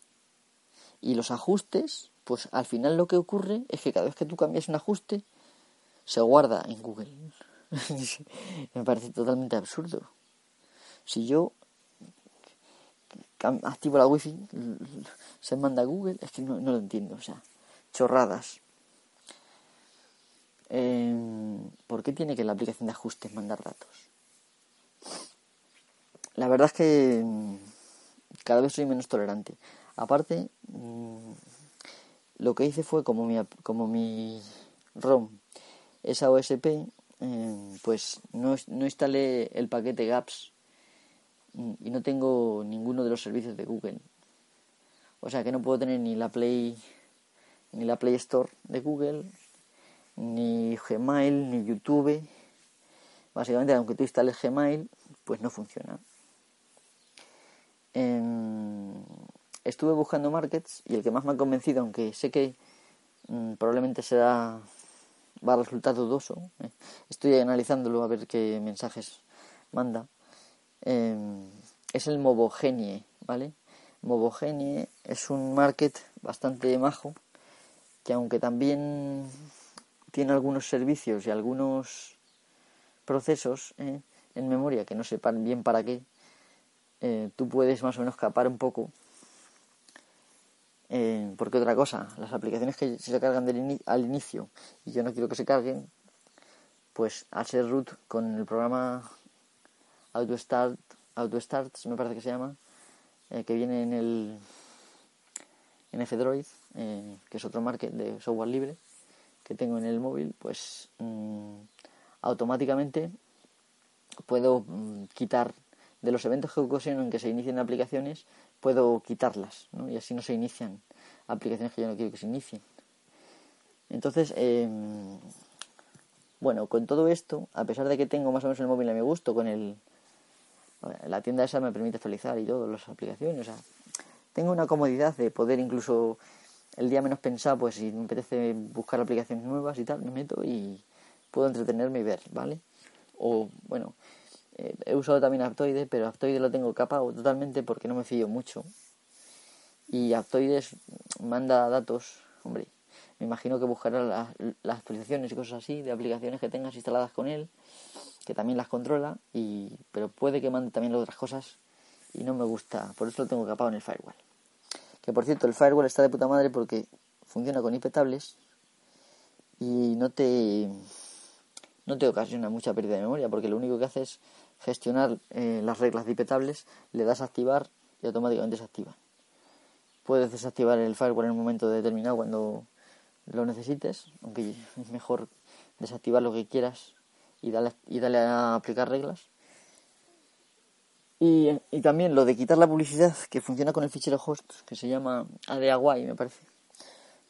Y los ajustes, pues al final lo que ocurre es que cada vez que tú cambias un ajuste, se guarda en Google. Me parece totalmente absurdo. Si yo activo la wifi, se manda a Google, es que no, lo entiendo. O sea, chorradas. ¿Por qué tiene que la aplicación de ajustes mandar datos? La verdad es que mm, cada vez soy menos tolerante. Aparte, mm, lo que hice fue como mi, como mi ROM es OSP, em, pues no, no instalé el paquete GAPS y no tengo ninguno de los servicios de Google. O sea que no puedo tener ni la Play ni la Play Store de Google ni Gmail, ni YouTube. Básicamente, aunque tú instales Gmail, pues no funciona. estuve buscando markets y el que más me ha convencido, aunque sé que mm, probablemente será va a resultar dudoso, eh, estoy analizándolo a ver qué mensajes manda, em, es el Movogenie, ¿vale? Movogenie es un market bastante majo que aunque también tiene algunos servicios y algunos procesos eh, en memoria que no sepan bien para qué, eh, tú puedes más o menos capar un poco Eh, porque otra cosa, las aplicaciones que se cargan al inicio y yo no quiero que se carguen, pues al root con el programa AutoStart, AutoStart me parece que se llama, eh, que viene en el en F-Droid, eh, que es otro market de software libre que tengo en el móvil, pues mm, automáticamente puedo mm, quitar de los eventos que ocasionan que se inicien aplicaciones, puedo quitarlas, ¿no? Y así no se inician aplicaciones que yo no quiero que se inicien. Entonces, em, bueno, con todo esto, a pesar de que tengo más o menos el móvil a mi gusto, con el la tienda esa me permite actualizar y todo, las aplicaciones, o sea, tengo una comodidad de poder incluso el día menos pensado, pues si me apetece buscar aplicaciones nuevas y tal, me meto y puedo entretenerme y ver, ¿vale? O bueno, eh, he usado también Aptoide, pero Aptoide lo tengo capado totalmente porque no me fío mucho. Y Aptoides manda datos, hombre, me imagino que buscará las actualizaciones y cosas así de aplicaciones que tengas instaladas con él, que también las controla, y, pero puede que mande también otras cosas y no me gusta, por eso lo tengo capado en el firewall. Que por cierto, el firewall está de puta madre porque funciona con IP tablets y no te no te ocasiona mucha pérdida de memoria porque lo único que hace es gestionar eh, las reglas de IP tablets, le das a activar y automáticamente se activa. Puedes desactivar el firewall en un momento determinado cuando lo necesites, aunque es mejor desactivar lo que quieras y darle, y darle a aplicar reglas. Y, también lo de quitar la publicidad que funciona con el fichero host, que se llama ADAWI, me parece,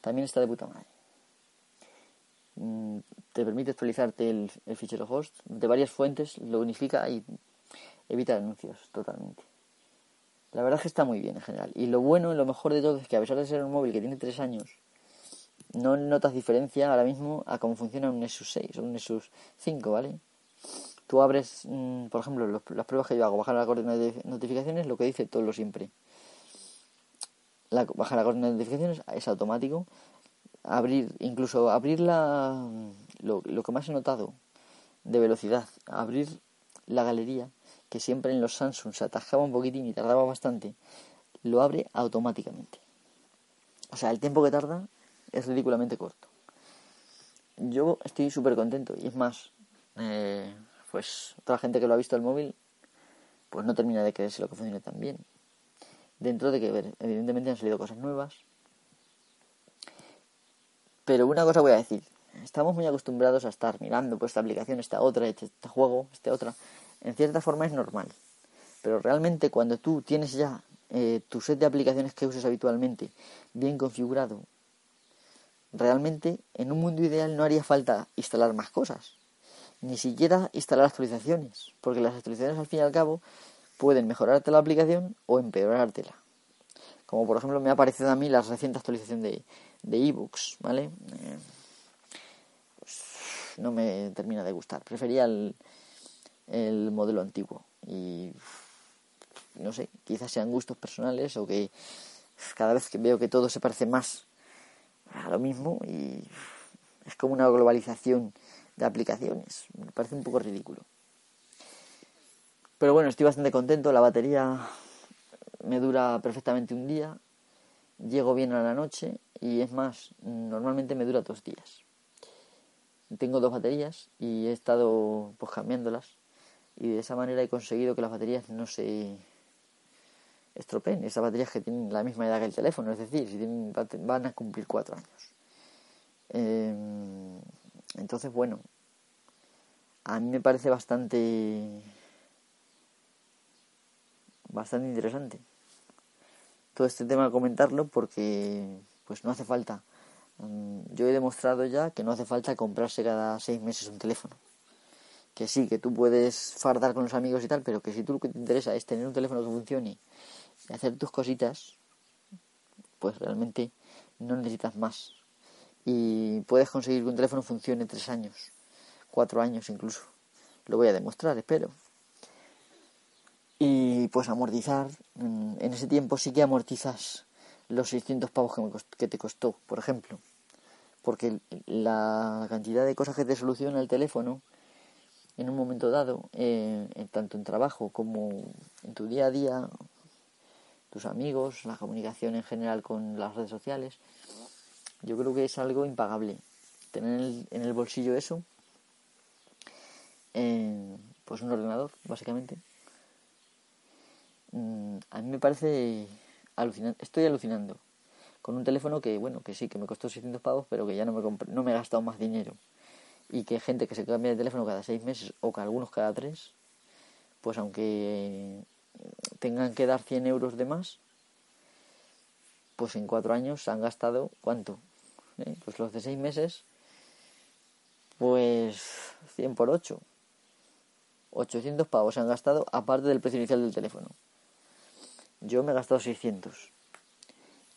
también está de puta madre. Mm, te permite actualizarte el, fichero host de varias fuentes, lo unifica y evita anuncios totalmente. La verdad es que está muy bien en general. Y lo bueno y lo mejor de todo es que a pesar de ser un móvil que tiene 3 años, no notas diferencia ahora mismo a cómo funciona un Nexus 6 o un Nexus 5, ¿vale? tú abres, mm, por ejemplo, las pruebas que yo hago, bajar la coordenada de notificaciones, lo que dice todo lo siempre. La, bajar la coordenada de notificaciones es automático. Abrir, incluso abrir la, lo, lo que más he notado de velocidad, abrir la galería, que siempre en los Samsung se atascaba un poquitín y tardaba bastante, lo abre automáticamente. O sea, el tiempo que tarda es ridículamente corto. Yo estoy súper contento y es más, eh, pues toda gente que lo ha visto el móvil, pues no termina de creerse lo que funcione tan bien. Dentro de que, evidentemente, han salido cosas nuevas. Pero una cosa voy a decir. Estamos muy acostumbrados a estar mirando pues esta aplicación, esta otra, este, este juego, esta otra. En cierta forma es normal. Pero realmente cuando tú tienes ya eh, tu set de aplicaciones que usas habitualmente bien configurado, realmente en un mundo ideal no haría falta instalar más cosas ni siquiera instalar actualizaciones, porque las actualizaciones al fin y al cabo pueden mejorarte la aplicación o empeorártela. Como por ejemplo me ha parecido a mí la reciente actualización de ebooks, ¿vale? Eh, pues no me termina de gustar. Prefería el, el modelo antiguo y no sé, quizás sean gustos personales o que cada vez que veo que todo se parece más a lo mismo y es como una globalización de aplicaciones. Me parece un poco ridículo. Pero bueno, estoy bastante contento. La batería me dura perfectamente un día. Llego bien a la noche y es más, normalmente me dura dos días. Tengo dos baterías y he estado pues cambiándolas y de esa manera he conseguido que las baterías no se estropeen. Esas baterías que tienen la misma edad que el teléfono, es decir, si tienen, van a cumplir cuatro años. Eh, entonces, bueno, a mí me parece bastante bastante interesante todo este tema comentarlo porque pues no hace falta mm, yo he demostrado ya que no hace falta comprarse cada seis meses un teléfono que sí que tú puedes fardar con los amigos y tal pero que si tú lo que te interesa es tener un teléfono que funcione y hacer tus cositas pues realmente no necesitas más y puedes conseguir que un teléfono funcione tres años, cuatro años incluso. Lo voy a demostrar, espero. Y pues amortizar, en ese tiempo sí que amortizas los 600 pavos que, te costó, por ejemplo. Porque la cantidad de cosas que te soluciona el teléfono en un momento dado, eh, tanto en trabajo como en tu día a día, tus amigos, la comunicación en general con las redes sociales. Yo creo que es algo impagable. Tener en el, bolsillo eso, pues un ordenador, básicamente. Mm, a mí me parece alucinante. Estoy alucinando con un teléfono que, bueno, que sí, que me costó 600 pavos, pero que ya no me, no me he gastado más dinero. Y que gente que se cambia de teléfono cada seis meses o que algunos cada tres, pues aunque tengan que dar 100 euros de más, pues en cuatro años han gastado, ¿cuánto? ¿Eh? Pues los de seis meses, pues 100 por 8. 800 pavos se han gastado aparte del precio inicial del teléfono. Yo me he gastado 600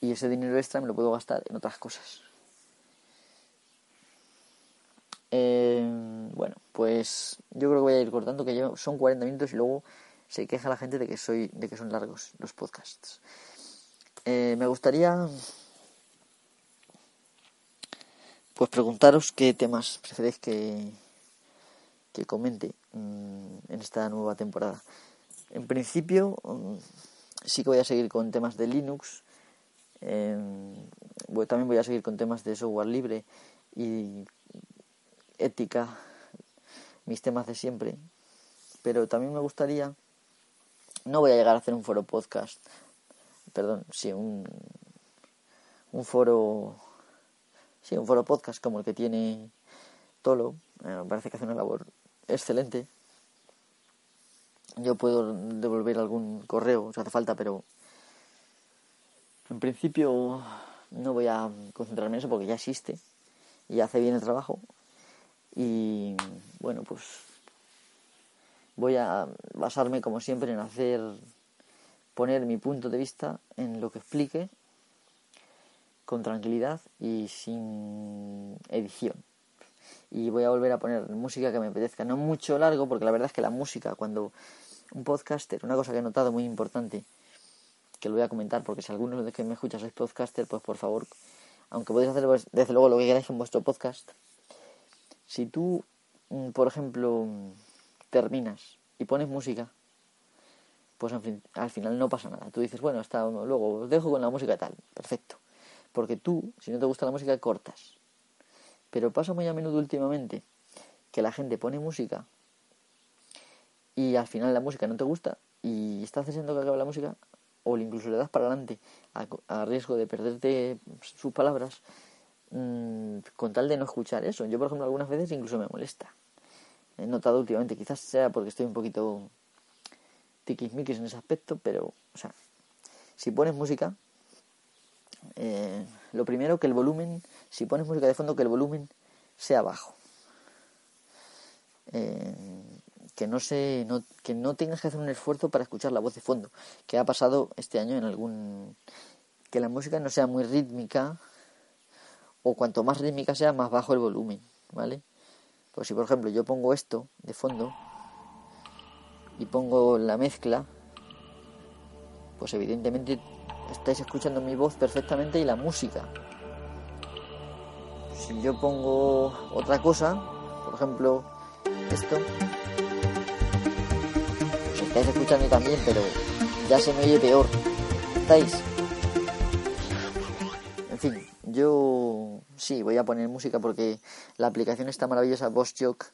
y ese dinero extra me lo puedo gastar en otras cosas. Eh, bueno, pues yo creo que voy a ir cortando, que son 40 minutos y luego se queja la gente de que soy, de que son largos los podcasts. Eh, me gustaría pues preguntaros qué temas preferéis que, que comente mm, en esta nueva temporada. En principio, mm, sí que voy a seguir con temas de Linux, Em, también voy a seguir con temas de software libre y ética, mis temas de siempre. Pero también me gustaría, no voy a llegar a hacer un foro podcast, perdón, sí, un, un foro, sí, un foro podcast como el que tiene Tolo, eh, me parece que hace una labor excelente. Yo puedo devolver algún correo si hace falta, pero en principio no voy a concentrarme en eso porque ya existe y hace bien el trabajo. Y bueno, pues voy a basarme como siempre en hacer poner mi punto de vista en lo que explique con tranquilidad y sin edición. Y voy a volver a poner música que me apetezca, no mucho largo, porque la verdad es que la música, cuando un podcaster, una cosa que he notado muy importante, que lo voy a comentar, porque si algunos de que me escuchas sois podcaster, pues por favor, aunque podéis hacer desde luego lo que queráis en vuestro podcast, si tú, mm, por ejemplo, terminas y pones música, pues al final no pasa nada. Tú dices, bueno, hasta luego os dejo con la música tal, perfecto. Porque tú, si no te gusta la música, cortas. Pero pasa muy a menudo últimamente que la gente pone música y al final la música no te gusta y estás haciendo que acabe la música o incluso le das para adelante a, riesgo de perderte sus palabras mm, con tal de no escuchar eso. Yo, por ejemplo, algunas veces incluso me molesta. He notado últimamente, quizás sea porque estoy un poquito tiquismiquis en ese aspecto, pero, o sea, si pones música, eh, lo primero que el volumen, si pones música de fondo, que el volumen sea bajo. Eh, que no se no, que no tengas que hacer un esfuerzo para escuchar la voz de fondo que ha pasado este año en algún que la música no sea muy rítmica o cuanto más rítmica sea más bajo el volumen vale pues si por ejemplo yo pongo esto de fondo y pongo la mezcla pues evidentemente estáis escuchando mi voz perfectamente y la música si yo pongo otra cosa por ejemplo esto estáis escuchando también, pero ya se me oye peor. ¿Estáis? En fin, yo sí, voy a poner música porque la aplicación está maravillosa, Boss Jock,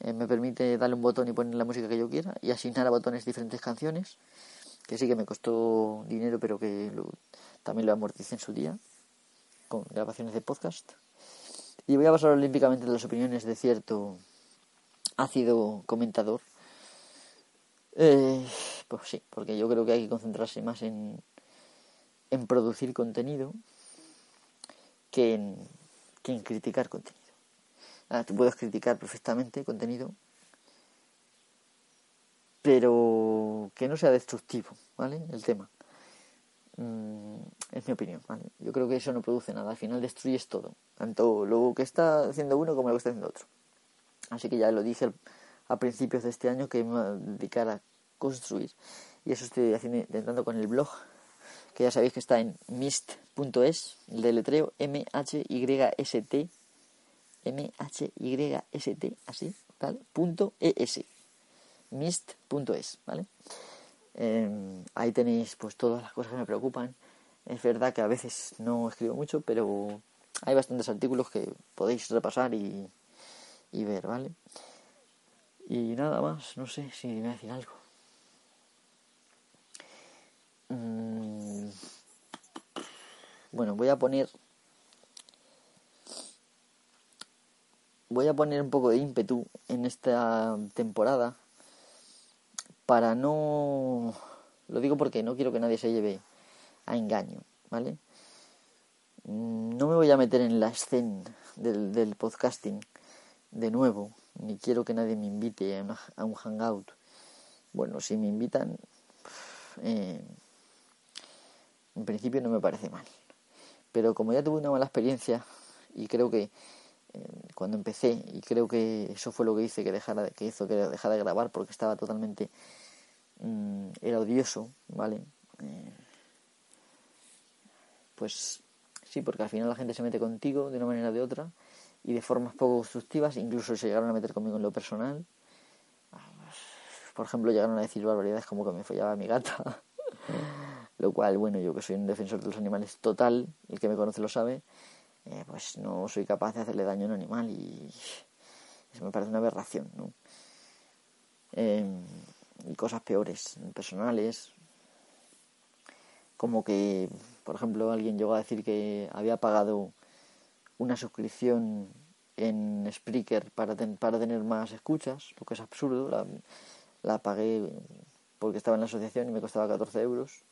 eh, me permite darle un botón y poner la música que yo quiera y asignar a botones diferentes canciones, que sí que me costó dinero, pero que también lo amorticé en su día, con grabaciones de podcast. Y voy a basar olímpicamente en las opiniones de cierto ácido comentador eh, pues sí, porque yo creo que hay que concentrarse más en, en producir contenido que en, criticar contenido. Ah, tú puedes criticar perfectamente contenido, pero que no sea destructivo, ¿vale? El tema. Mm, es mi opinión, ¿vale? Yo creo que eso no produce nada. Al final destruyes todo. Tanto lo que está haciendo uno como lo que está haciendo otro. Así que ya lo dije a principios de este año que me iba a a construir. Y eso estoy haciendo, intentando con el blog, que ya sabéis que está en mist.es, el deletreo M-H-Y-S-T, M-H-Y-S-T, así, ¿vale? Punto E-S, mist.es, ¿vale? Em, ahí tenéis pues todas las cosas que me preocupan. Es verdad que a veces no escribo mucho, pero hay bastantes artículos que podéis repasar y, y ver, ¿vale? Y nada más, no sé si me voy a decir algo. Bueno, voy a poner. Voy a poner un poco de ímpetu en esta temporada para no. Lo digo porque no quiero que nadie se lleve a engaño, ¿vale? No me voy a meter en la escena del, del podcasting de nuevo, ni quiero que nadie me invite a, un hangout. Bueno, si me invitan, eh, en principio no me parece mal. Pero como ya tuve una mala experiencia y creo que eh, cuando empecé y creo que eso fue lo que hice que dejara que hizo que dejara de grabar porque estaba totalmente mm, era odioso, ¿vale? Eh, pues sí, porque al final la gente se mete contigo de una manera o de otra y de formas poco constructivas, incluso se llegaron a meter conmigo en lo personal. Por ejemplo, llegaron a decir barbaridades como que me follaba mi gata. lo cual, bueno, yo que soy un defensor de los animales total, el que me conoce lo sabe, eh, pues no soy capaz de hacerle daño a un animal y eso me parece una aberración, ¿no? Em, y cosas peores, personales, como que, por ejemplo, alguien llegó a decir que había pagado una suscripción en Spreaker para, para tener más escuchas, lo que es absurdo. La, la pagué porque estaba en la asociación y me costaba 14 euros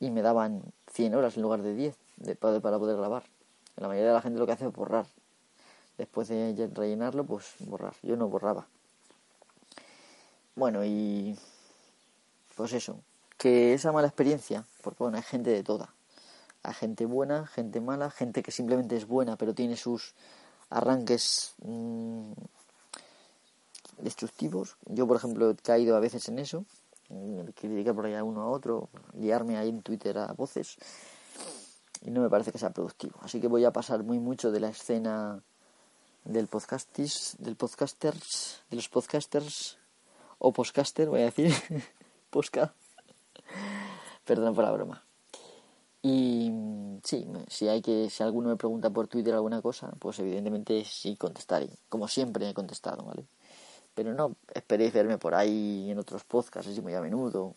y me daban 100 horas en lugar de 10 de, para, para poder grabar. La mayoría de la gente lo que hace es borrar. Después de rellenarlo, pues borrar. Yo no borraba. Bueno, y pues eso, que esa mala experiencia, porque bueno, hay gente de toda a gente buena, gente mala, gente que simplemente es buena pero tiene sus arranques mm, destructivos. Yo, por ejemplo, he caído a veces en eso, criticar por ahí uno a otro, liarme ahí en Twitter a voces y no me parece que sea productivo. Así que voy a pasar muy mucho de la escena del podcastis, del podcasters, de los podcasters o podcaster, voy a decir, posca. Perdón por la broma. Y sí, si hay que, si alguno me pregunta por Twitter alguna cosa, pues evidentemente sí contestaré, como siempre he contestado, ¿vale? Pero no esperéis verme por ahí en otros podcasts así muy a menudo.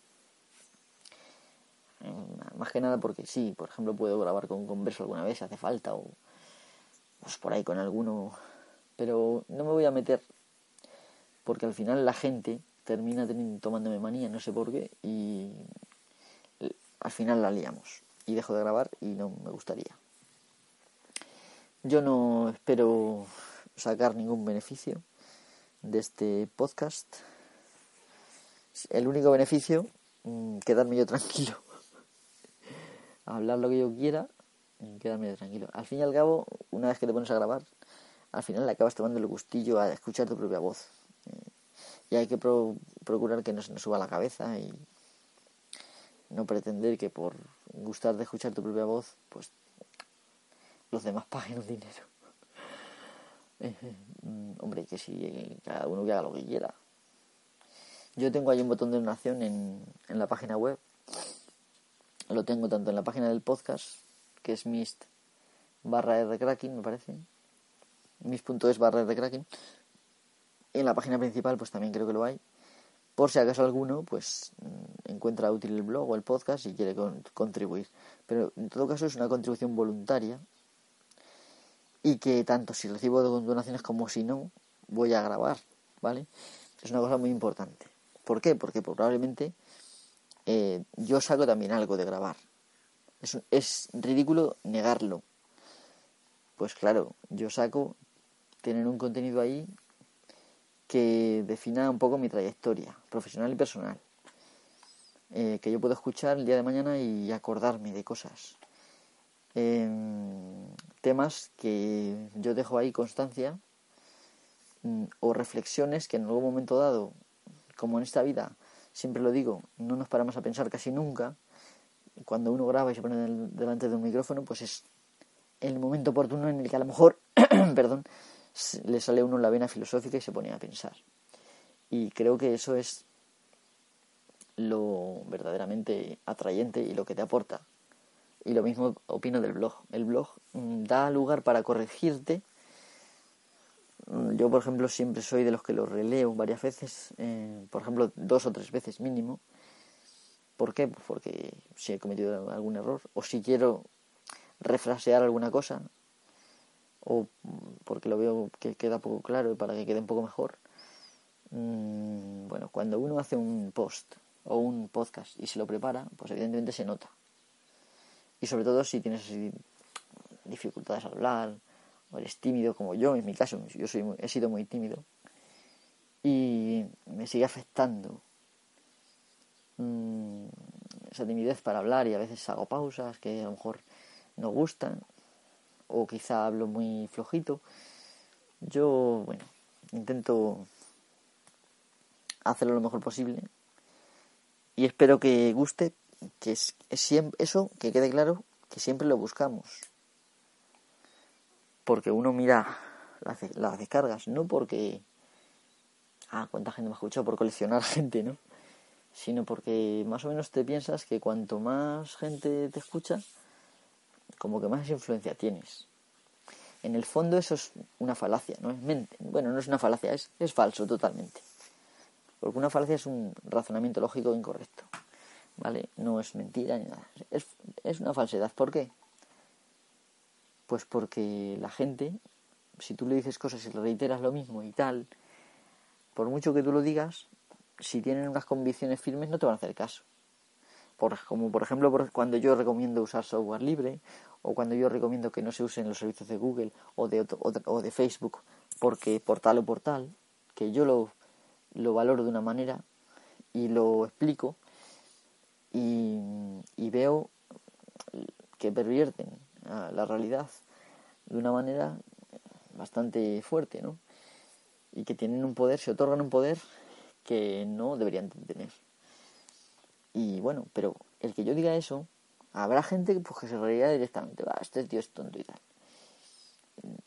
Mm, más que nada porque sí, por ejemplo puedo grabar con un converso alguna vez si hace falta o pues por ahí con alguno, pero no me voy a meter porque al final la gente termina teniendo, tomándome manía, no sé por qué, y al final la liamos y dejo de grabar y no me gustaría. Yo no espero sacar ningún beneficio de este podcast. El único beneficio, mm, quedarme yo tranquilo. Hablar lo que yo quiera y quedarme yo tranquilo. Al fin y al cabo, una vez que te pones a grabar, al final le acabas tomando el gustillo a escuchar tu propia voz. Eh, y hay que procurar que no se nos suba la cabeza y no pretender que por gustar de escuchar tu propia voz, pues los demás paguen un dinero. Hombre, que si cada uno que haga lo que quiera. Yo tengo ahí un botón de donación en, en la página web. Lo tengo tanto en la página del podcast, que es mist barra de cracking, me parece. Mist.es barra de cracking. Y en la página principal, pues también creo que lo hay por si acaso alguno pues mm, encuentra útil el blog o el podcast y quiere contribuir. Pero en todo caso es una contribución voluntaria y que tanto si recibo donaciones como si no, voy a grabar, ¿vale? Es una cosa muy importante. ¿Por qué? Porque probablemente eh, yo saco también algo de grabar. Es, es ridículo negarlo. Pues claro, yo saco tener un contenido ahí que defina un poco mi trayectoria profesional y personal. Eh, que yo puedo escuchar el día de mañana y acordarme de cosas. Em, temas que yo dejo ahí constancia mm, o reflexiones que en algún momento dado, como en esta vida, siempre lo digo, no nos paramos a pensar casi nunca. Cuando uno graba y se pone delante de un micrófono, pues es el momento oportuno en el que a lo mejor, perdón, le sale a uno la vena filosófica y se pone a pensar. Y creo que eso es lo verdaderamente atrayente y lo que te aporta. Y lo mismo opino del blog. El blog mm, da lugar para corregirte. Mm, yo, por ejemplo, siempre soy de los que lo releo varias veces, eh, por ejemplo, dos o tres veces mínimo. ¿Por qué? Pues porque si he cometido algún error o si quiero refrasear alguna cosa o porque lo veo que queda poco claro y para que quede un poco mejor. Mm, bueno, cuando uno hace un post o un podcast y se lo prepara, pues evidentemente se nota. Y sobre todo si tienes dificultades al hablar o eres tímido como yo, en mi caso, yo soy he sido muy tímido y me sigue afectando mm, esa timidez para hablar y a veces hago pausas que a lo mejor no gustan o quizá hablo muy flojito. Yo, bueno, intento hacerlo lo mejor posible y espero que guste, que es, eso, que quede claro, que siempre lo buscamos. Porque uno mira las, las descargas, no porque, ah, cuánta gente me ha escuchado, por coleccionar gente, ¿no? Sino porque más o menos te piensas que cuanto más gente te escucha, como que más influencia tienes. En el fondo eso es una falacia, ¿no? Es mente. Bueno, no es una falacia, es, es falso totalmente. Porque una falacia es un razonamiento lógico incorrecto. ¿Vale? No es mentira ni nada. Es, es una falsedad. ¿Por qué? Pues porque la gente, si tú le dices cosas y le reiteras lo mismo y tal, por mucho que tú lo digas, si tienen unas convicciones firmes no te van a hacer caso. Por, como por ejemplo cuando yo recomiendo usar software libre o cuando yo recomiendo que no se usen los servicios de Google o de, o de Facebook porque por tal o por tal, que yo lo, lo valoro de una manera y lo explico y, veo que pervierten la realidad de una manera bastante fuerte, ¿no? Y que tienen un poder, se otorgan un poder que no deberían tener. Y bueno, pero el que yo diga eso Habrá gente pues, que se reiría directamente, va, este tío es tonto y tal.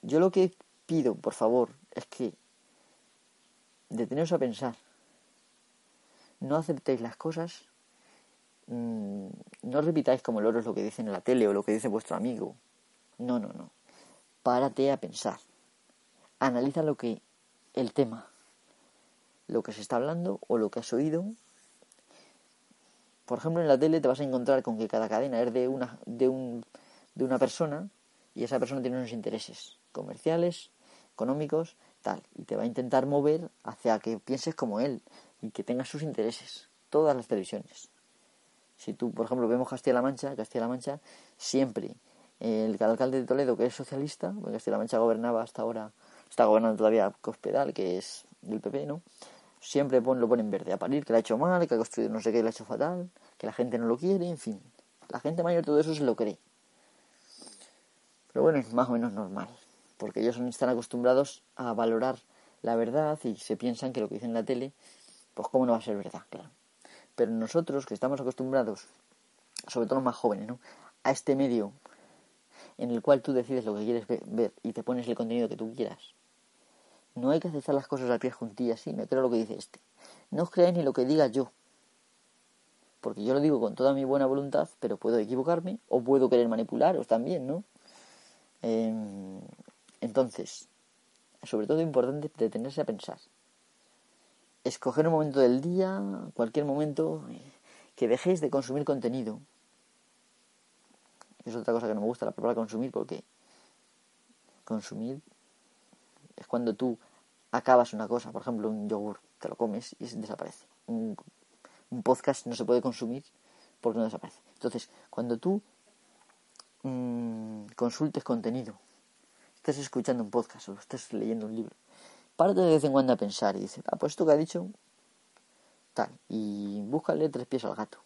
Yo lo que pido, por favor, es que deteneos a pensar. No aceptéis las cosas, mm, no repitáis como loros lo que dicen en la tele o lo que dice vuestro amigo. No, no, no. Párate a pensar. Analiza lo que el tema, lo que se está hablando o lo que has oído por ejemplo, en la tele te vas a encontrar con que cada cadena es de una, de un, de una persona y esa persona tiene unos intereses comerciales, económicos, tal, y te va a intentar mover hacia que pienses como él y que tengas sus intereses. Todas las televisiones. Si tú, por ejemplo, vemos Castilla-La Mancha, Castilla-La Mancha siempre el alcalde de Toledo, que es socialista, porque Castilla-La Mancha gobernaba hasta ahora, está gobernando todavía Cospedal, que es del PP, ¿no? siempre lo ponen verde a parir, que la ha hecho mal, que ha construido no sé qué, la ha hecho fatal, que la gente no lo quiere, en fin. La gente mayor todo eso se lo cree. Pero bueno, es más o menos normal, porque ellos están acostumbrados a valorar la verdad y se piensan que lo que dicen en la tele, pues cómo no va a ser verdad, claro. Pero nosotros que estamos acostumbrados, sobre todo los más jóvenes, ¿no? a este medio en el cual tú decides lo que quieres ver y te pones el contenido que tú quieras, no hay que aceptar las cosas al pie juntillas, sí, me creo lo que dice este. No os creáis ni lo que diga yo. Porque yo lo digo con toda mi buena voluntad, pero puedo equivocarme o puedo querer manipularos también, ¿no? Em, entonces, sobre todo es importante detenerse a pensar. Escoger un momento del día, cualquier momento, que dejéis de consumir contenido. Es otra cosa que no me gusta la palabra consumir porque consumir es cuando tú acabas una cosa, por ejemplo, un yogur, te lo comes y desaparece. Un, podcast no se puede consumir porque no desaparece. Entonces, cuando tú mm, consultes contenido, estés escuchando un podcast o estés leyendo un libro, párate de vez en cuando a pensar y dices, ah, pues esto que ha dicho, tal, y búscale tres pies al gato.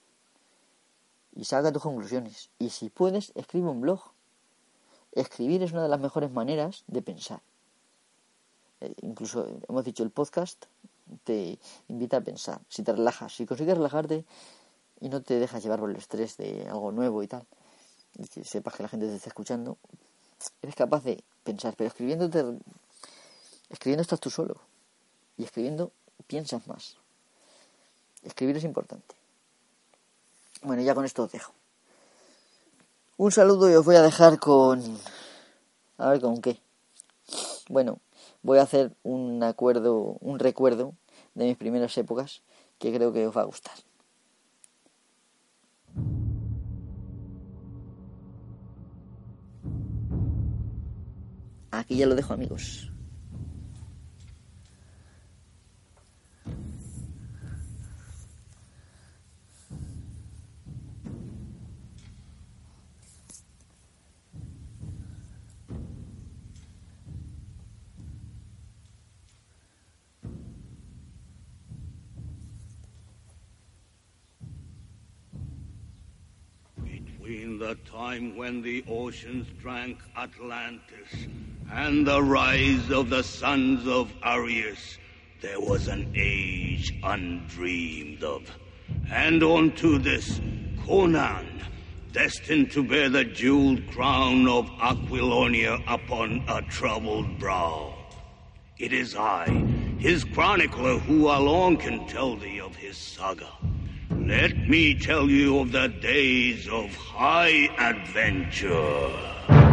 Y saca tus conclusiones. Y si puedes, escribe un blog. Escribir es una de las mejores maneras de pensar. Eh, incluso hemos dicho el podcast te invita a pensar, si te relajas, si consigues relajarte y no te dejas llevar por el estrés de algo nuevo y tal, y que sepas que la gente te está escuchando, eres capaz de pensar, pero escribiendo escribiendo estás tú solo y escribiendo piensas más. Escribir es importante. Bueno, ya con esto os dejo. Un saludo y os voy a dejar con... A ver, ¿con qué? Bueno, voy a hacer un acuerdo, un recuerdo de mis primeras épocas que creo que os va a gustar. Aquí ya lo dejo amigos. The time when the oceans drank Atlantis and the rise of the sons of Arius, there was an age undreamed of. And unto this, Conan, destined to bear the jeweled crown of Aquilonia upon a troubled brow. It is I, his chronicler, who alone can tell thee of his saga. Let me tell you of the days of high adventure.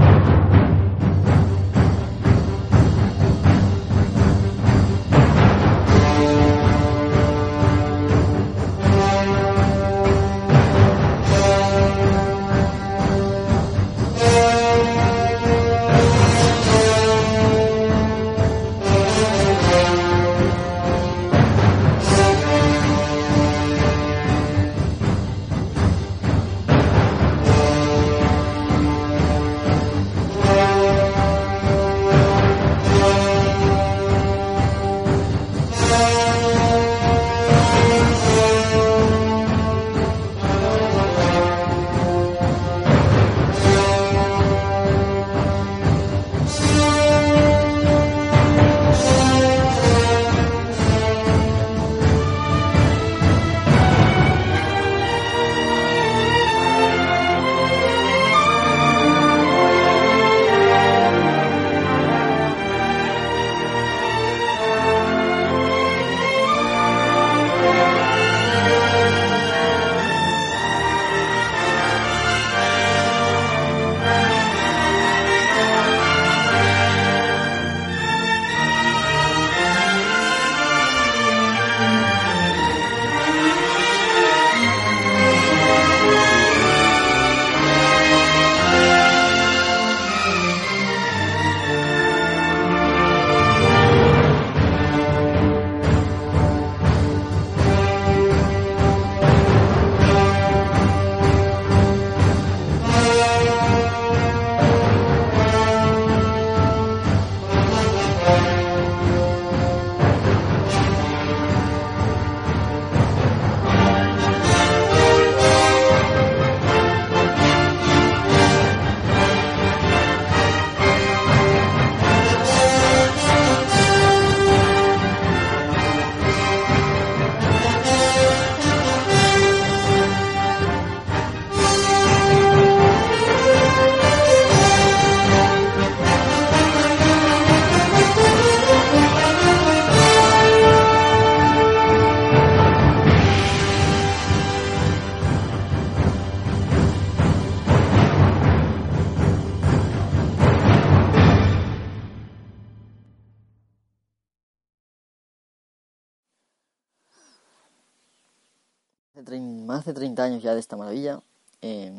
30 años ya de esta maravilla. Eh,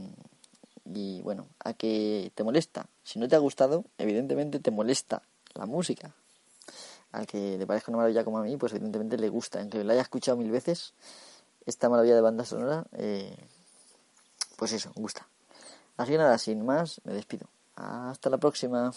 y bueno, a que te molesta. Si no te ha gustado, evidentemente te molesta la música. Al que le parezca una maravilla como a mí, pues evidentemente le gusta. Aunque la haya escuchado mil veces, esta maravilla de banda sonora, eh, pues eso, gusta. Así que nada, sin más, me despido. Hasta la próxima.